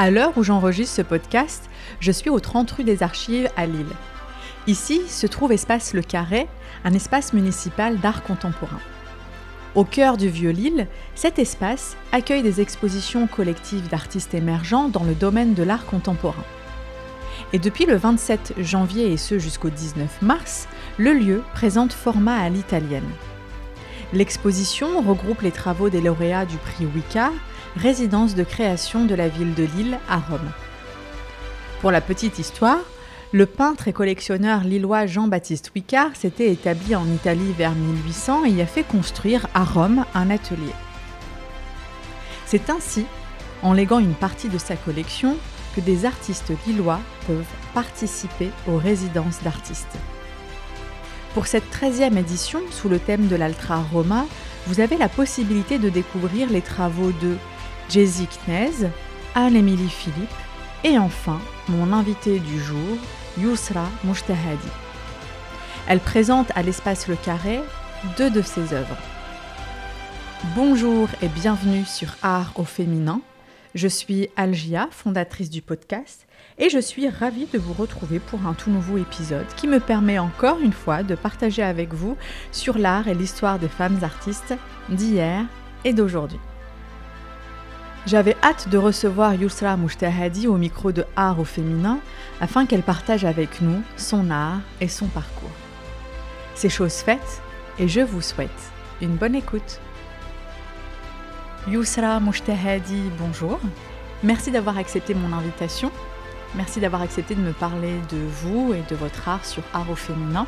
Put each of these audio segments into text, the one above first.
À l'heure où j'enregistre ce podcast, je suis au 30 rue des Archives à Lille. Ici se trouve Espace Le Carré, un espace municipal d'art contemporain. Au cœur du vieux Lille, cet espace accueille des expositions collectives d'artistes émergents dans le domaine de l'art contemporain. Et depuis le 27 janvier et ce jusqu'au 19 mars, le lieu présente format à l'italienne. L'exposition regroupe les travaux des lauréats du prix Wicca, résidence de création de la ville de Lille à Rome. Pour la petite histoire, le peintre et collectionneur lillois Jean-Baptiste Wicard s'était établi en Italie vers 1800 et y a fait construire à Rome un atelier. C'est ainsi, en léguant une partie de sa collection, que des artistes lillois peuvent participer aux résidences d'artistes. Pour cette 13e édition, sous le thème de l'Altra Roma, vous avez la possibilité de découvrir les travaux de Jay-Z Knez, Anne-Émilie Philippe et enfin mon invité du jour, Yusra Mouchtahadi. Elle présente à l'espace Le Carré deux de ses œuvres. Bonjour et bienvenue sur Art au féminin. Je suis Algia, fondatrice du podcast, et je suis ravie de vous retrouver pour un tout nouveau épisode qui me permet encore une fois de partager avec vous sur l'art et l'histoire des femmes artistes d'hier et d'aujourd'hui. J'avais hâte de recevoir Yusra Mouchtahadi au micro de Art au féminin afin qu'elle partage avec nous son art et son parcours. C'est chose faite et je vous souhaite une bonne écoute. Yusra Mouchtahadi, bonjour. Merci d'avoir accepté mon invitation. Merci d'avoir accepté de me parler de vous et de votre art sur Art au féminin.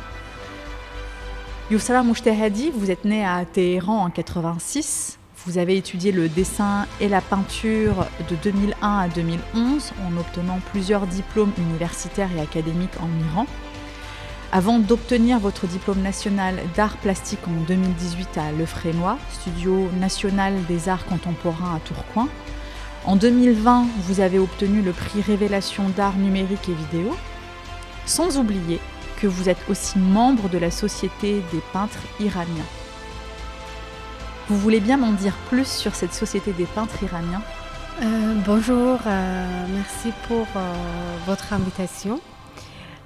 Yusra Mouchtahadi, vous êtes née à Téhéran en 86 vous avez étudié le dessin et la peinture de 2001 à 2011 en obtenant plusieurs diplômes universitaires et académiques en Iran. Avant d'obtenir votre diplôme national d'art plastique en 2018 à Le Frénois, studio national des arts contemporains à Tourcoing, en 2020, vous avez obtenu le prix Révélation d'art numérique et vidéo, sans oublier que vous êtes aussi membre de la Société des peintres iraniens. Vous voulez bien m'en dire plus sur cette société des peintres iraniens euh, Bonjour, euh, merci pour euh, votre invitation.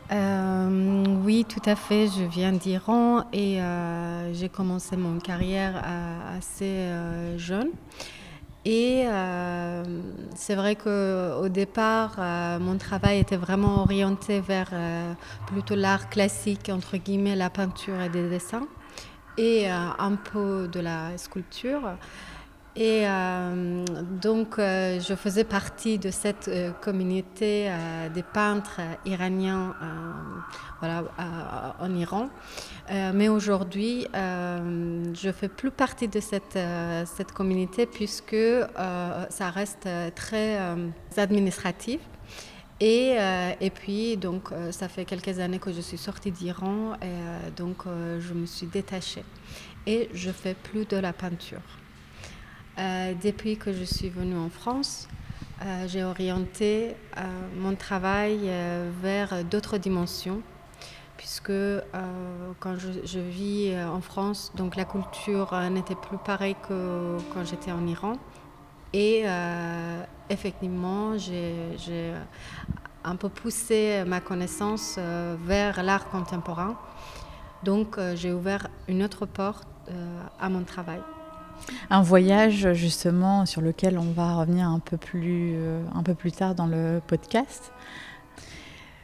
oui, tout à fait, je viens d'Iran et j'ai commencé mon carrière assez jeune. Et c'est vrai qu'au départ, mon travail était vraiment orienté vers plutôt l'art classique, entre guillemets, la peinture et des dessins et euh, un peu de la sculpture. Et euh, donc, euh, je faisais partie de cette communauté des peintres iraniens voilà, en Iran. mais aujourd'hui, je ne fais plus partie de cette, cette communauté puisque ça reste très administratif. Et, euh, et, puis, donc, euh, ça fait quelques années que je suis sortie d'Iran et euh, donc je me suis détachée. Et je fais plus de la peinture. depuis que je suis venue en France, j'ai orienté mon travail vers d'autres dimensions, puisque quand je, je, vis en France, donc la culture n'était plus pareille que quand j'étais en Iran. Et euh, effectivement, j'ai un peu poussé ma connaissance euh, vers l'art contemporain. Donc, euh, j'ai ouvert une autre porte à mon travail. Un voyage justement sur lequel on va revenir un peu plus, un peu plus tard dans le podcast.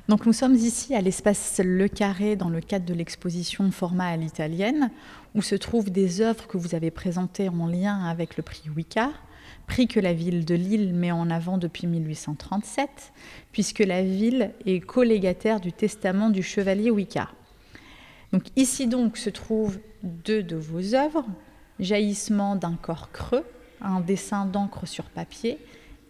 Donc nous sommes ici à l'espace Le Carré dans le cadre de l'exposition Format à l'italienne où se trouvent des œuvres que vous avez présentées en lien avec le prix Wicca prix que la ville de Lille met en avant depuis 1837, puisque la ville est collégataire du testament du chevalier Wicca. Donc ici donc se trouvent deux de vos œuvres, Jaillissement d'un corps creux, un dessin d'encre sur papier,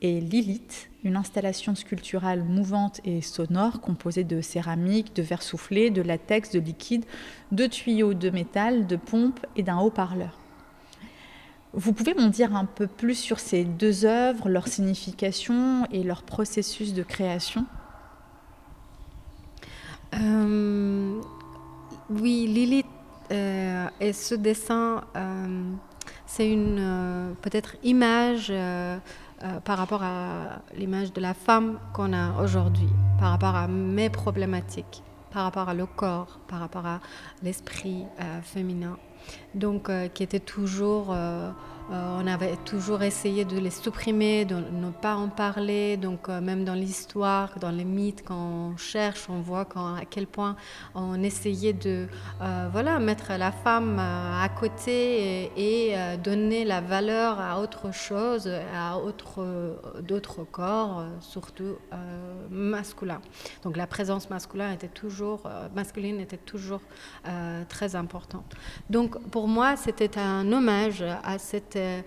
et Lilith, une installation sculpturale mouvante et sonore composée de céramique, de verre soufflé, de latex, de liquide, de tuyaux de métal, de pompes et d'un haut-parleur. Vous pouvez m'en dire un peu plus sur ces deux œuvres, leur signification et leur processus de création? Euh, Oui, Lilith euh, et ce dessin, euh, c'est une peut-être image par rapport à l'image de la femme qu'on a aujourd'hui, par rapport à mes problématiques, par rapport à le corps, par rapport à l'esprit féminin. Donc, qui était toujours euh, on avait toujours essayé de les supprimer, de ne pas en parler. Donc, euh, même dans l'histoire, dans les mythes, quand on cherche, on voit à quel point on essayait de euh, voilà, mettre la femme à côté et, donner la valeur à autre chose, à d'autres corps, surtout masculins. Donc, la présence masculine était toujours, masculine était toujours très importante. Donc, pour moi, c'était un hommage à cette euh,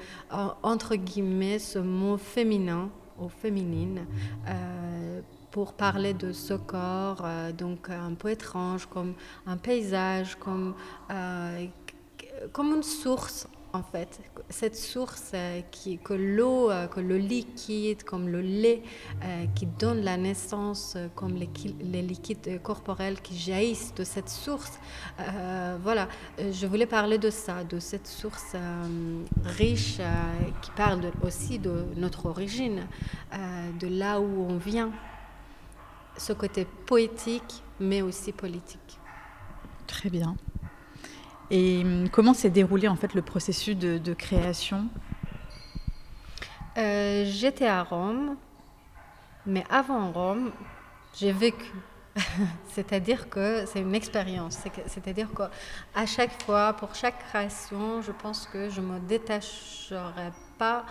entre guillemets, ce mot féminin ou féminine euh, pour parler de ce corps, euh, donc un peu étrange, comme un paysage, comme, comme une source en fait. Cette source euh, qui, que l'eau, euh, que le liquide, comme le lait, euh, qui donne la naissance, comme les, les, liquides corporels qui jaillissent de cette source. voilà, je voulais parler de ça, de cette source riche qui parle aussi de notre origine, de là où on vient. Ce côté poétique, mais aussi politique. Très bien. Et hum, comment s'est déroulé en fait le processus de, création? Euh, J'étais à Rome, mais avant Rome, j'ai vécu. C'est-à-dire que c'est une expérience. C'est-à-dire qu'à chaque fois, pour chaque création, je pense que je ne me détacherai pas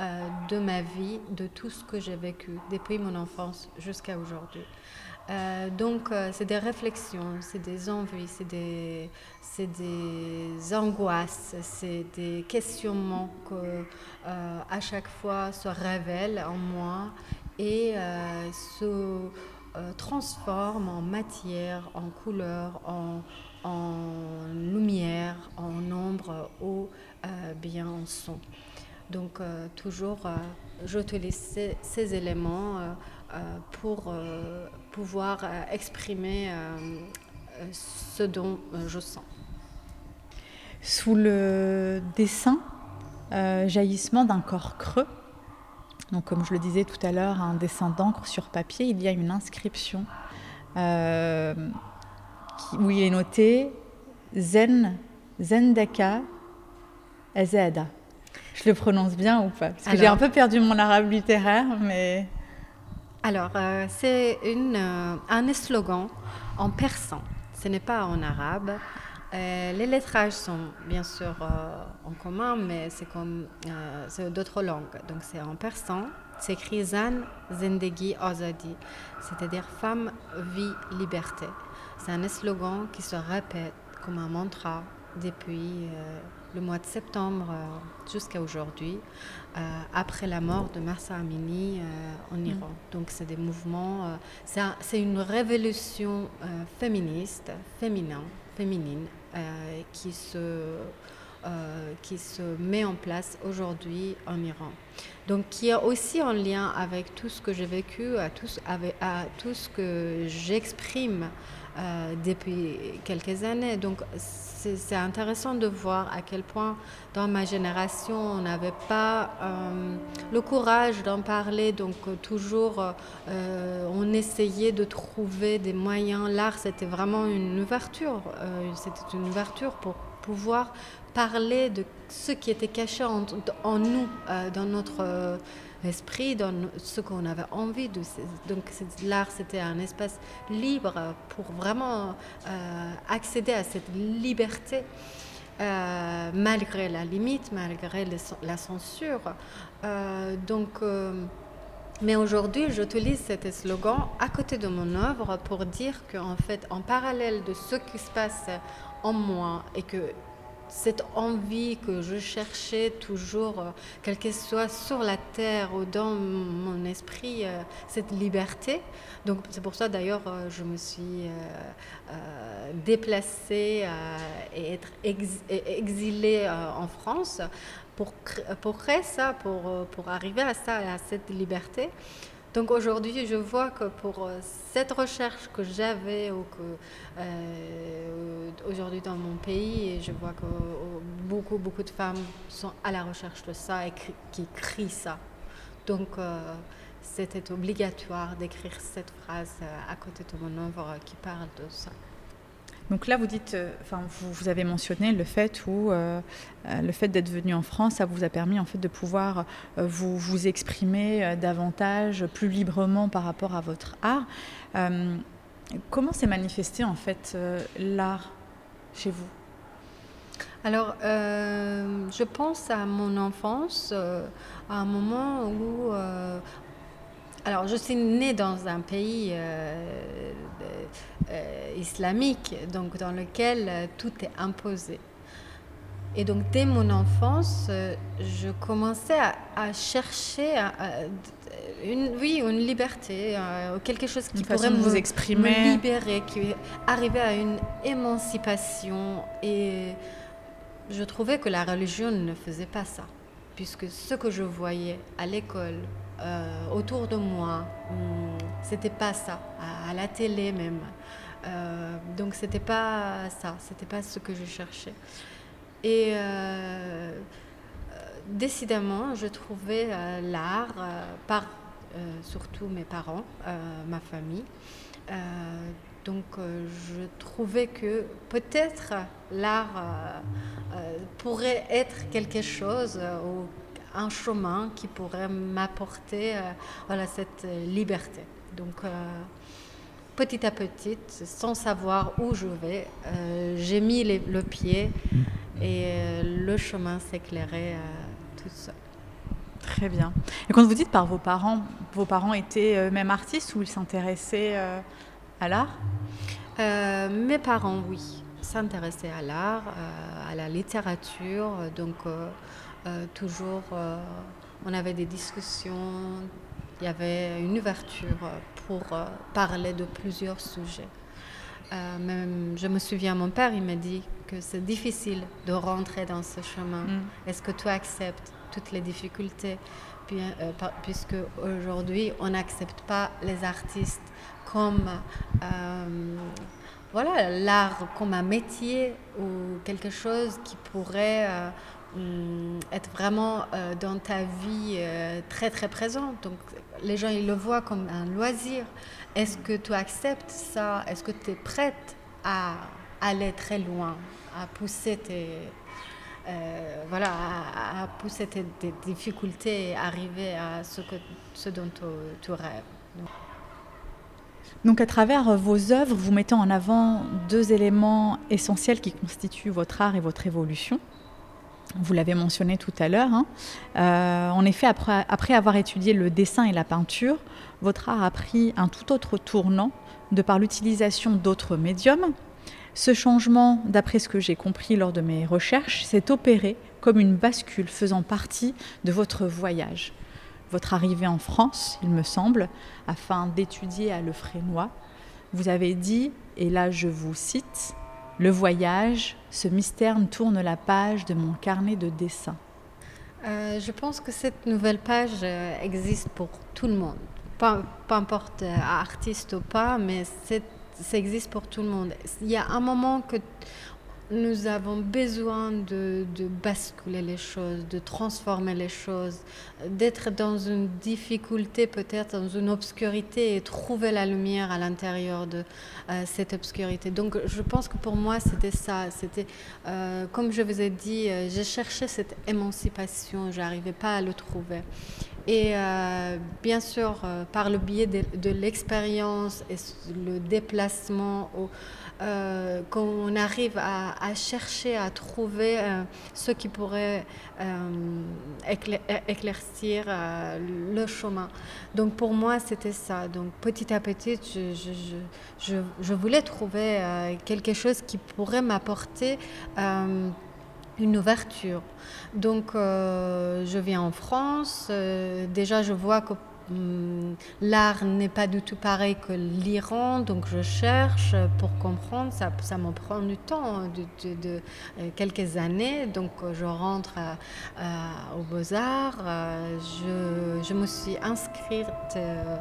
euh, de ma vie, de tout ce que j'ai vécu depuis mon enfance jusqu'à aujourd'hui. Euh, donc, euh, c'est des réflexions, c'est des envies, c'est des, des, angoisses, c'est des questionnements que euh, à chaque fois se révèlent en moi et se transforment en matière, en couleur, en, en lumière, en ombre ou bien en son. Donc, toujours, j'utilise ces éléments euh, pour pouvoir euh, exprimer ce dont je sens. Sous le dessin, jaillissement d'un corps creux, donc comme je le disais tout à l'heure, un dessin d'encre sur papier, il y a une inscription où il est noté Zen, Zendaka Ezeda. Je le prononce bien ou pas? Parce que j'ai un peu perdu mon arabe littéraire, mais... Alors, euh, c'est euh, un slogan en persan. Ce n'est pas en arabe. Euh, les lettrages sont bien sûr en commun, mais c'est comme d'autres langues. Donc c'est en persan. C'est écrit Zan Zendegi Azadi, c'est-à-dire femme, vie, liberté. C'est un slogan qui se répète comme un mantra depuis le mois de septembre jusqu'à aujourd'hui, euh, après la mort de Marsa Amini euh, en mm. Iran. Donc c'est des mouvements, c'est une révolution féministe, féminin, féminine, qui se qui se met en place aujourd'hui en Iran. Donc qui est aussi en lien avec tout ce que j'ai vécu, à tout, avec, à tout ce que j'exprime depuis quelques années. Donc c'est intéressant de voir à quel point dans ma génération, on n'avait pas euh, le courage d'en parler. Donc euh, toujours, euh, on essayait de trouver des moyens. L'art, c'était vraiment une ouverture. c'était une ouverture pour pouvoir parler de ce qui était caché en nous, dans notre esprit, dans ce qu'on avait envie de. Donc l'art, c'était un espace libre pour vraiment euh, accéder à cette liberté. Euh, malgré la limite, malgré la censure. Euh, donc, mais aujourd'hui, j'utilise cet slogan à côté de mon œuvre pour dire qu'en fait, en parallèle de ce qui se passe en moi et que cette envie que je cherchais toujours, euh, quelle qu'elle soit sur la terre ou dans mon esprit, euh, cette liberté. Donc c'est pour ça d'ailleurs euh, je me suis déplacée et être exilée en France pour, créer ça, pour, pour arriver à ça, à cette liberté. Donc aujourd'hui, je vois que pour euh, cette recherche que j'avais ou que euh, aujourd'hui dans mon pays, je vois que euh, beaucoup beaucoup de femmes sont à la recherche de ça et qui crient ça. Donc, c'était obligatoire d'écrire cette phrase à côté de mon œuvre qui parle de ça. Donc là, vous dites, euh, enfin, vous, avez mentionné le fait où euh, euh, le fait d'être venu en France, ça vous a permis en fait de pouvoir vous, vous exprimer davantage, plus librement par rapport à votre art. comment s'est manifesté en fait l'art chez vous? Alors, je pense à mon enfance, à un moment où alors, je suis née dans un pays euh, euh, islamique, donc dans lequel euh, tout est imposé. Et donc, dès mon enfance, je commençais à, chercher une, oui, une liberté, quelque chose qui pourrait vous exprimer. me libérer, qui arrivait à une émancipation. Et je trouvais que la religion ne faisait pas ça, puisque ce que je voyais à l'école, euh, autour de moi. Hmm, c'était pas ça, à, la télé même. Euh, donc c'était pas ça, c'était pas ce que je cherchais. Et euh, décidément, je trouvais l'art par surtout mes parents, ma famille. donc je trouvais que peut-être l'art pourrait être quelque chose un chemin qui pourrait m'apporter euh, voilà, cette euh, liberté. Donc, euh, petit à petit, sans savoir où je vais, j'ai mis le pied et le chemin s'éclairait tout seul. Très bien. Et quand vous dites par vos parents, vos parents étaient eux-mêmes artistes ou ils s'intéressaient à l'art? Mes parents, oui, s'intéressaient à l'art, à la littérature. Donc, euh, toujours, euh, on avait des discussions, il y avait une ouverture pour euh, parler de plusieurs sujets. même, je me souviens, mon père, il m'a dit que c'est difficile de rentrer dans ce chemin. Mm. Est-ce que tu acceptes toutes les difficultés? Puisque aujourd'hui on n'accepte pas les artistes comme voilà l'art comme un métier ou quelque chose qui pourrait être vraiment euh, dans ta vie euh, très très présente. Donc les gens ils le voient comme un loisir. Est-ce que tu acceptes ça? Est-ce que tu es prête à aller très loin, à pousser tes euh, voilà, à, pousser tes, difficultés et arriver à ce, que, ce dont tu, rêves? Donc à travers vos œuvres, vous mettez en avant deux éléments essentiels qui constituent votre art et votre évolution. Vous l'avez mentionné tout à l'heure. Hein. Euh, en effet, après, avoir étudié le dessin et la peinture, votre art a pris un tout autre tournant de par l'utilisation d'autres médiums. Ce changement, d'après ce que j'ai compris lors de mes recherches, s'est opéré comme une bascule faisant partie de votre voyage. Votre arrivée en France, il me semble, afin d'étudier à Lefrénois. Vous avez dit, et là je vous cite, le voyage, ce mystère tourne la page de mon carnet de dessin. Euh, je pense que cette nouvelle page euh, existe pour tout le monde. Peu, importe euh, artiste ou pas, mais ça existe pour tout le monde. Il y a un moment que nous avons besoin de, basculer les choses, de transformer les choses, d'être dans une difficulté, peut-être dans une obscurité et trouver la lumière à l'intérieur de euh, cette obscurité. Donc je pense que pour moi c'était ça. C'était, euh, comme je vous ai dit, euh, j'ai cherché cette émancipation, je n'arrivais pas à le trouver. Et bien sûr, par le biais de, l'expérience et le déplacement, au, euh, qu'on arrive à, chercher, à trouver euh, ce qui pourrait euh, éclaircir le chemin. Donc pour moi, c'était ça. Donc petit à petit, je, voulais trouver quelque chose qui pourrait m'apporter une ouverture. Donc, je viens en France. déjà, je vois que Hum, l'art n'est pas du tout pareil que l'Iran, donc je cherche pour comprendre. Ça, ça prend du temps, de, euh, quelques années. Donc je rentre aux Beaux-Arts. Euh, je, me suis inscrite euh,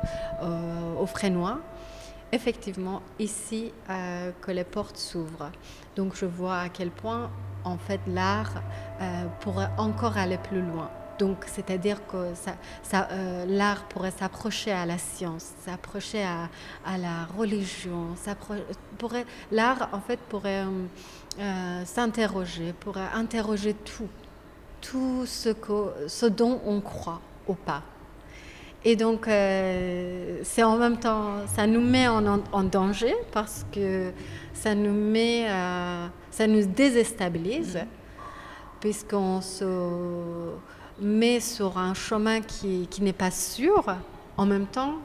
au Frénois effectivement ici que les portes s'ouvrent. Donc je vois à quel point en fait l'art pourrait encore aller plus loin. Donc, c'est-à-dire que euh, l'art pourrait s'approcher à la science, s'approcher à, la religion. L'art, en fait, pourrait euh, s'interroger, pourrait interroger tout, tout ce, ce dont on croit ou pas. Et donc, euh, c'est en même temps, ça nous met en, en, danger parce que ça nous met, ça nous déstabilise, mm-hmm. puisqu'on se met sur un chemin qui, qui n'est pas sûr, en même temps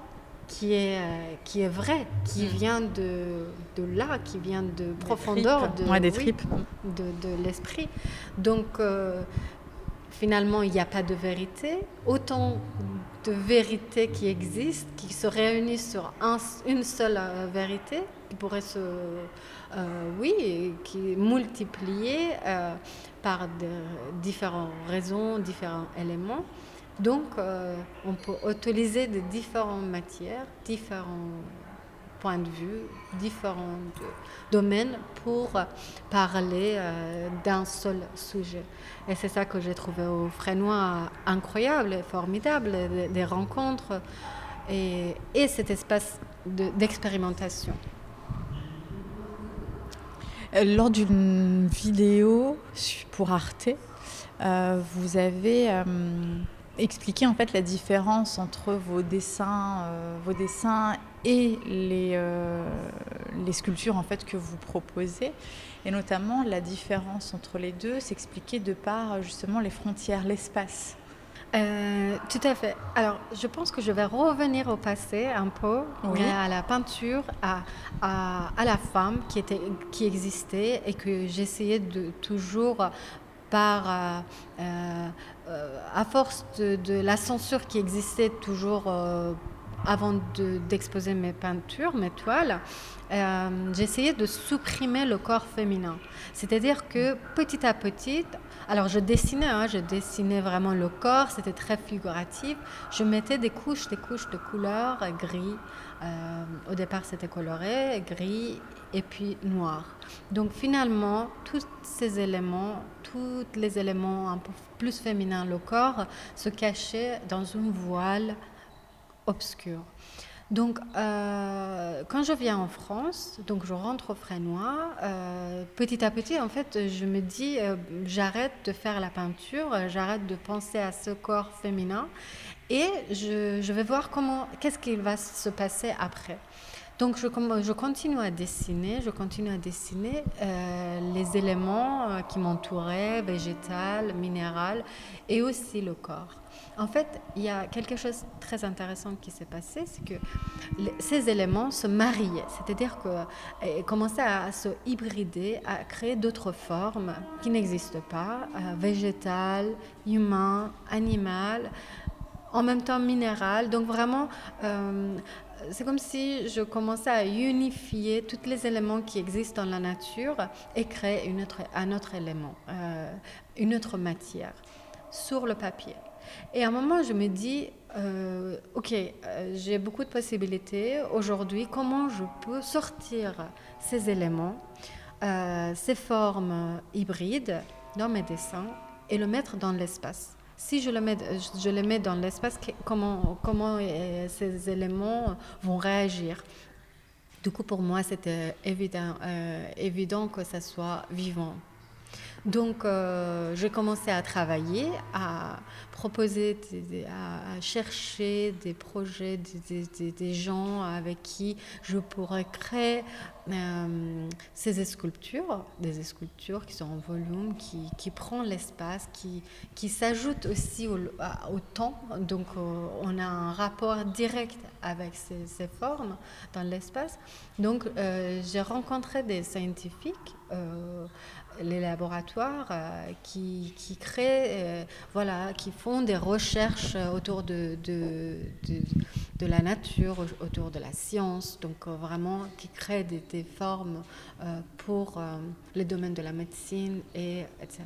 qui est, euh, qui est vrai, qui mm. vient de, de là, qui vient de profondeur de, des tripes. de, de l'esprit. Donc, euh, finalement, il n'y a pas de vérité. Autant de vérités qui existent, qui se réunissent sur une seule euh, vérité, qui pourrait se, euh, oui, qui multiplier euh, par différentes raisons, différents éléments. Donc, on peut utiliser de différentes matières, différents points de vue, différents domaines pour parler euh, d'un seul sujet. Et c'est ça que j'ai trouvé au Frénois incroyable formidable, des, rencontres et, et, cet espace d'expérimentation. Euh, lors d'une vidéo pour Arte, euh, vous avez expliquer en fait la différence entre vos dessins, euh, vos dessins et les, euh, les sculptures en fait que vous proposez, et notamment la différence entre les deux, s'expliquer de par justement les frontières, l'espace. Euh, tout à fait. Alors, je pense que je vais revenir au passé un peu, à la peinture, à, à, à, la femme qui, était, qui existait et que j'essayais de toujours euh, euh, à force de, la censure qui existait toujours euh, avant d'exposer mes peintures, mes toiles, j'essayais de supprimer le corps féminin. C'est-à-dire que petit à petit, alors je dessinais, hein, je dessinais vraiment le corps, c'était très figuratif. Je mettais des couches, des couches de couleurs, gris. au départ, c'était coloré, gris et puis noir. Donc finalement, tous ces éléments, tous les éléments un peu plus féminins, le corps, se cachaient dans une voile obscure. Donc, euh, quand je viens en France, donc je rentre au Frénois, euh, petit à petit, en fait, je me dis, euh, j'arrête de faire la peinture, j'arrête de penser à ce corps féminin et je, vais voir comment, qu'est-ce qui va se passer après. Donc je, continue à dessiner, je continue à dessiner euh, les éléments euh, qui m'entouraient, végétal, minéral, et aussi le corps. En fait, il y a quelque chose de très intéressant qui s'est passé, c'est que ces éléments se mariaient, c'est-à-dire qu'ils commençaient à, se hybrider, à créer d'autres formes qui n'existent pas, euh, végétal, humain, animal en même temps minéral. Donc vraiment, euh, c'est comme si je commençais à unifier tous les éléments qui existent dans la nature et créer une autre, un autre élément, euh, une autre matière sur le papier. Et à un moment, je me dis, euh, ok, euh, j'ai beaucoup de possibilités. Aujourd'hui, comment je peux sortir ces éléments, ces formes hybrides dans mes dessins et le mettre dans l'espace? Si je le mets, je le mets dans l'espace, comment, euh, ces éléments vont réagir? Du coup, pour moi, c'était évident, euh, évident que ça soit vivant. Donc, euh, j'ai commencé à travailler, à proposer, à, chercher des projets, des, gens avec qui je pourrais créer euh, ces sculptures, des sculptures qui sont en volume, qui, qui prennent l'espace, qui, qui s'ajoutent aussi au, temps. Donc, euh, on a un rapport direct avec ces, ces formes dans l'espace. Donc, j'ai rencontré des scientifiques les laboratoires euh, qui, créent, euh, voilà, qui font des recherches autour de, la nature, autour de la science, donc euh, vraiment qui créent des, des formes pour les domaines de la médecine, et, etc.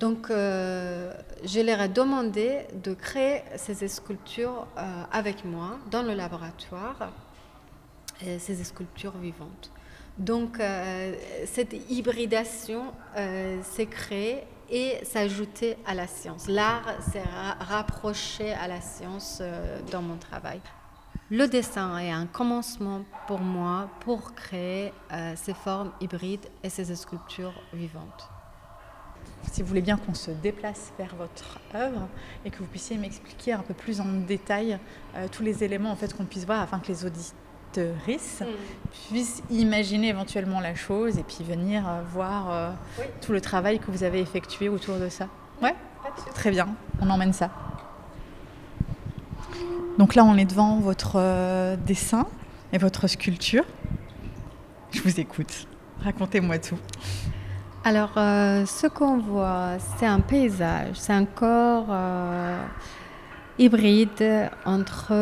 Donc, je leur ai demandé de créer ces sculptures avec moi dans le laboratoire, ces sculptures vivantes. Donc, euh, cette hybridation euh, s'est créée et s'ajouter à la science. L'art s'est rapproché à la science euh, dans mon travail. Le dessin est un commencement pour moi pour créer ces formes hybrides et ces sculptures vivantes. Si vous voulez bien qu'on se déplace vers votre œuvre et que vous puissiez m'expliquer un peu plus en détail tous les éléments en fait qu'on puisse voir afin que les auditeurs mm. puissent imaginer éventuellement la chose et puis venir euh, voir euh, tout le travail que vous avez effectué autour de ça. Ouais Très bien, on emmène ça. Donc là, on est devant votre dessin et votre sculpture. Je vous écoute. Racontez-moi tout. Alors, euh, ce qu'on voit, c'est un paysage, c'est un corps euh, hybride entre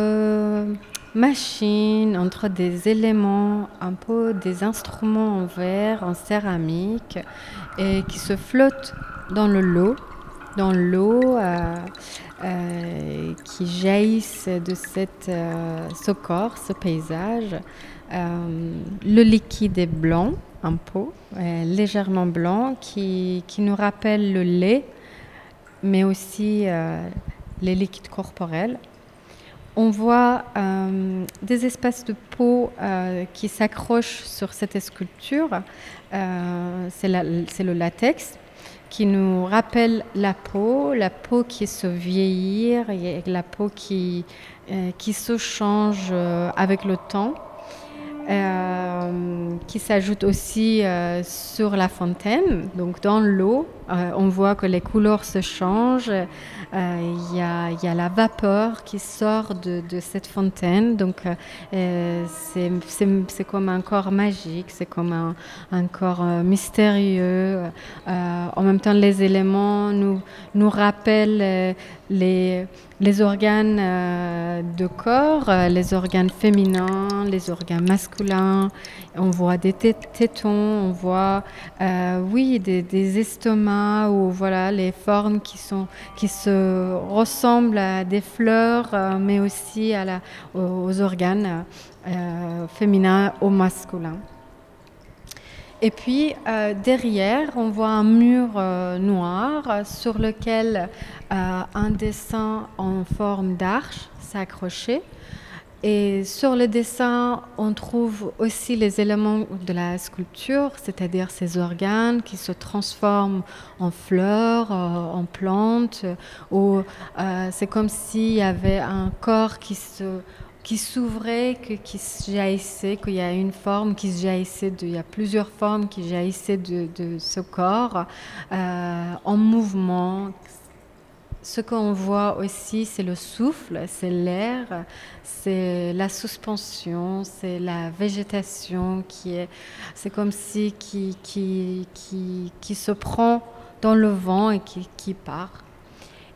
machines, entre des éléments, un peu des instruments en verre, en céramique, et qui se flottent dans le lot, dans l'eau euh, qui jaillissent de cette, ce corps, ce paysage. le liquide est blanc un pot euh, légèrement blanc qui, nous rappelle le lait, mais aussi euh, les liquides corporels. On voit euh, des espèces de peau qui s'accrochent sur cette sculpture. c'est le latex qui nous rappelle la peau, la peau qui se vieillit, la peau qui, qui se change avec le temps. Euh, qui s'ajoute aussi euh, sur la fontaine. Donc dans l'eau, euh, on voit que les couleurs se changent. Il y, a, la vapeur qui sort de, cette fontaine. Donc c'est comme un corps magique, c'est comme un, corps mystérieux. en même temps, les éléments nous, rappellent les organes euh, de corps, euh, les organes féminins, les organes masculins. On voit des tétons, on voit, euh, oui, des, estomacs ou voilà les formes qui se ressemblent à des fleurs, mais aussi aux organes féminins ou masculins. Et puis euh, derrière, on voit un mur euh, noir sur lequel euh, un dessin en forme d'arche s'est accroché. Et sur le dessin, on trouve aussi les éléments de la sculpture, c'est-à-dire ces organes qui se transforment en fleurs, en plantes. Ou c'est comme s'il y avait un corps qui se qui s'ouvrait, qui jaillissait, qu'il y a une forme qui jaillissait, de, il y a plusieurs formes qui jaillissaient de, de ce corps euh, en mouvement. Ce qu'on voit aussi, c'est le souffle, c'est l'air, c'est la suspension, c'est la végétation qui est, c'est comme si qui, qui, qui, qui se prend dans le vent et qui, qui part.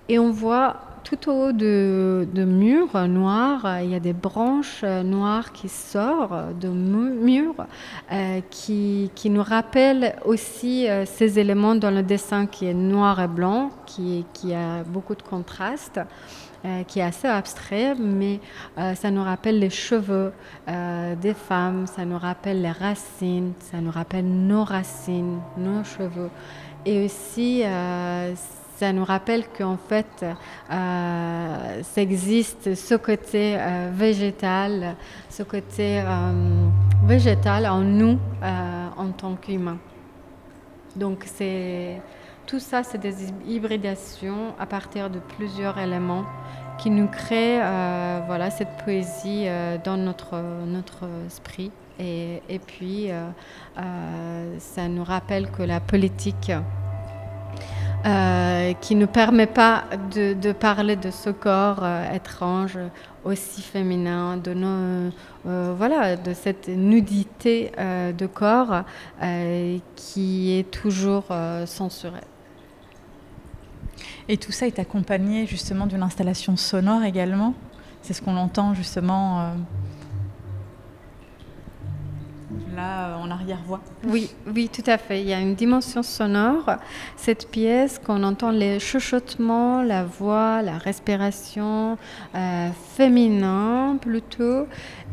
Et on voit tout au haut de, murs noirs, il y a des branches noires qui sortent de murs euh, qui, qui, nous rappellent aussi euh, ces éléments dans le dessin qui est noir et blanc, qui, qui a beaucoup de contraste. Euh, qui est assez abstrait, mais ça nous rappelle les cheveux des femmes, ça nous rappelle les racines, ça nous rappelle nos racines, nos cheveux. Et aussi, ça nous rappelle qu'en fait, euh, ça existe ce côté euh, végétal, ce côté euh, végétal en nous en tant qu'humains. Donc c'est tout ça, c'est des hybridations à partir de plusieurs éléments qui nous créent voilà cette poésie dans notre notre esprit. Et, et puis ça nous rappelle que la politique euh, qui ne permet pas de, parler de ce corps euh, étrange, aussi féminin, de, nos, euh, voilà, de cette nudité de corps qui est toujours censurée. Et tout ça est accompagné justement d'une installation sonore également. C'est ce qu'on entend justement là là en arrière-voix. Oui, oui, tout à fait. Il y a une dimension sonore. Cette pièce, qu'on entend les chuchotements, la voix, la respiration euh, féminin plutôt,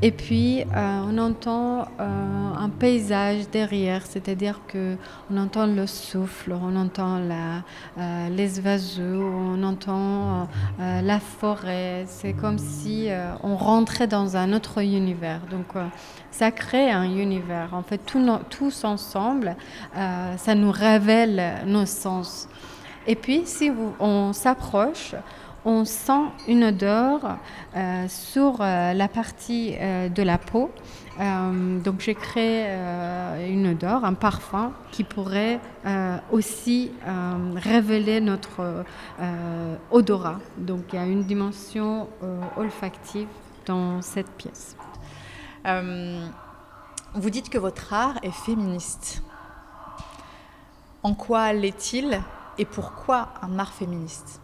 et puis euh, on entend euh, un paysage derrière, c'est-à-dire que on entend le souffle, on entend la, les oiseaux, on entend la forêt. C'est comme si on rentrait dans un autre univers. Donc ça crée un univers. En fait, tous ensemble, euh, ça nous révèle nos sens. Et puis, si on s'approche, on sent une odeur euh, sur euh, la partie de la peau. donc j'ai créé une odeur, un parfum qui pourrait aussi révéler notre odorat. Donc il y a une dimension olfactive dans cette pièce. Euh, vous dites que votre art est féministe. En quoi l'est-il et pourquoi un art féministe?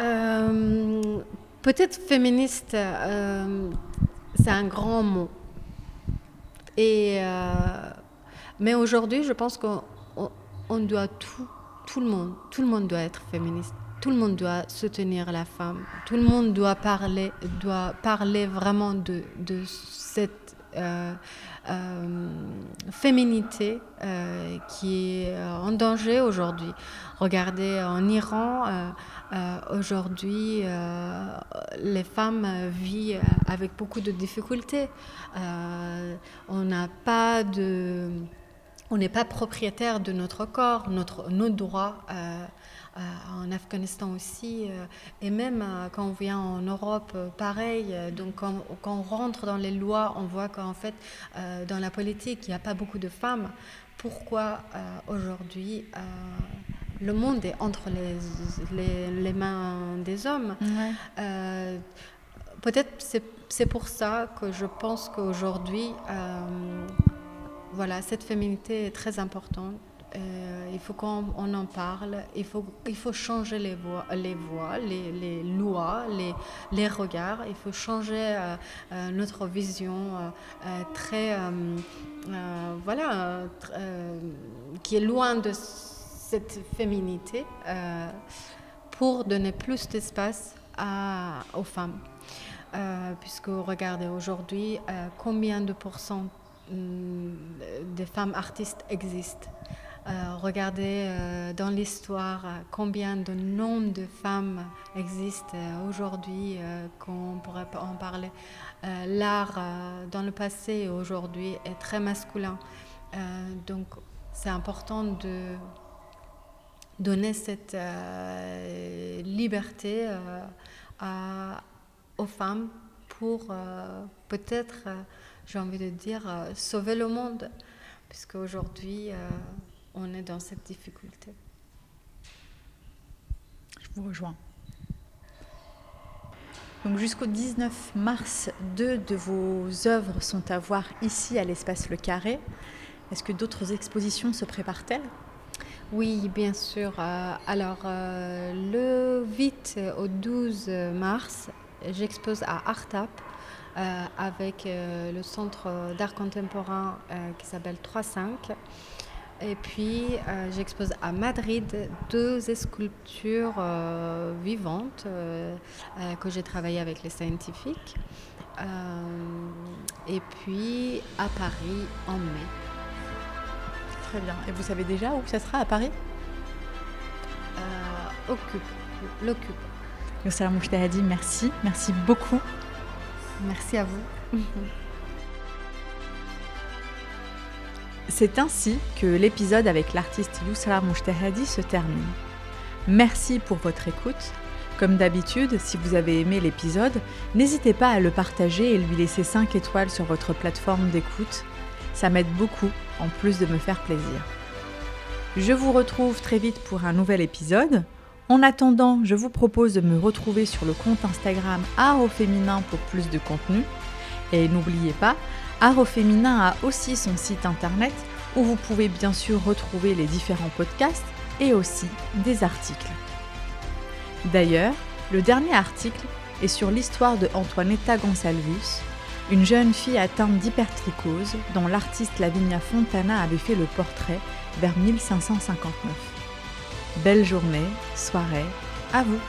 Euh, Peut-être féministe, euh, c'est un grand mot. Et, mais aujourd'hui, je pense qu'on on doit tout, tout le monde, tout le monde doit être féministe tout le monde doit soutenir la femme. Tout le monde doit parler, doit parler vraiment de, cette euh, euh, féminité euh, qui est en danger aujourd'hui. Regardez en Iran, aujourd'hui, les femmes vivent avec beaucoup de difficultés. on n'a pas de on n'est pas propriétaire de notre corps, notre, nos droits. Euh, en Afghanistan aussi, euh, et même euh, quand on vient en Europe, pareil. Donc quand, on rentre dans les lois, on voit qu'en fait, dans la politique, il n'y a pas beaucoup de femmes. Pourquoi aujourd'hui le monde est entre les, les, mains des hommes? Peut-être c'est pour ça que je pense qu'aujourd'hui, voilà, cette féminité est très importante. Euh, il faut qu'on en parle, il faut, il faut changer les voix, les, voix, les, les lois, les, les, regards, il faut changer euh, euh, notre vision très, voilà, qui est loin de cette féminité pour donner plus d'espace aux femmes. puisque regardez aujourd'hui combien de pourcents hum, des femmes artistes existent. Euh, regardez euh, dans l'histoire euh, combien de nombre de femmes existent aujourd'hui, qu'on pourrait en parler. L'art dans le passé et aujourd'hui est très masculin. donc c'est important de donner cette liberté aux femmes pour peut-être, j'ai envie de dire, sauver le monde. Puisque aujourd'hui, on est dans cette difficulté. Je vous rejoins. Donc jusqu'au 19 mars, deux de vos œuvres sont à voir ici à l'espace Le Carré. Est-ce que d'autres expositions se préparent-elles? Oui, bien sûr. Euh, alors, euh, le 8 au 12 mars, j'expose à Artap euh, avec le centre d'art contemporain qui s'appelle 3-5. Et puis, euh, j'expose à Madrid deux sculptures euh, vivantes euh, que j'ai travaillées avec les scientifiques. et puis, à Paris en mai. Très bien. Et vous savez déjà où ça sera à Paris? Occupe. L'Occupe. Yossala dit merci. Merci beaucoup. Merci à vous. C'est ainsi que l'épisode avec l'artiste Yousra Moujtahadi se termine. Merci pour votre écoute. Comme d'habitude, si vous avez aimé l'épisode, n'hésitez pas à le partager et lui laisser 5 étoiles sur votre plateforme d'écoute. Ça m'aide beaucoup, en plus de me faire plaisir. Je vous retrouve très vite pour un nouvel épisode. En attendant, je vous propose de me retrouver sur le compte Instagram Art au féminin pour plus de contenu. Et n'oubliez pas, Art au féminin a aussi son site internet où vous pouvez bien sûr retrouver les différents podcasts et aussi des articles. D'ailleurs, le dernier article est sur l'histoire de Antoinetta Gonsalvus, une jeune fille atteinte d'hypertrichose dont l'artiste Lavinia Fontana avait fait le portrait vers 1559. Belle journée, soirée, à vous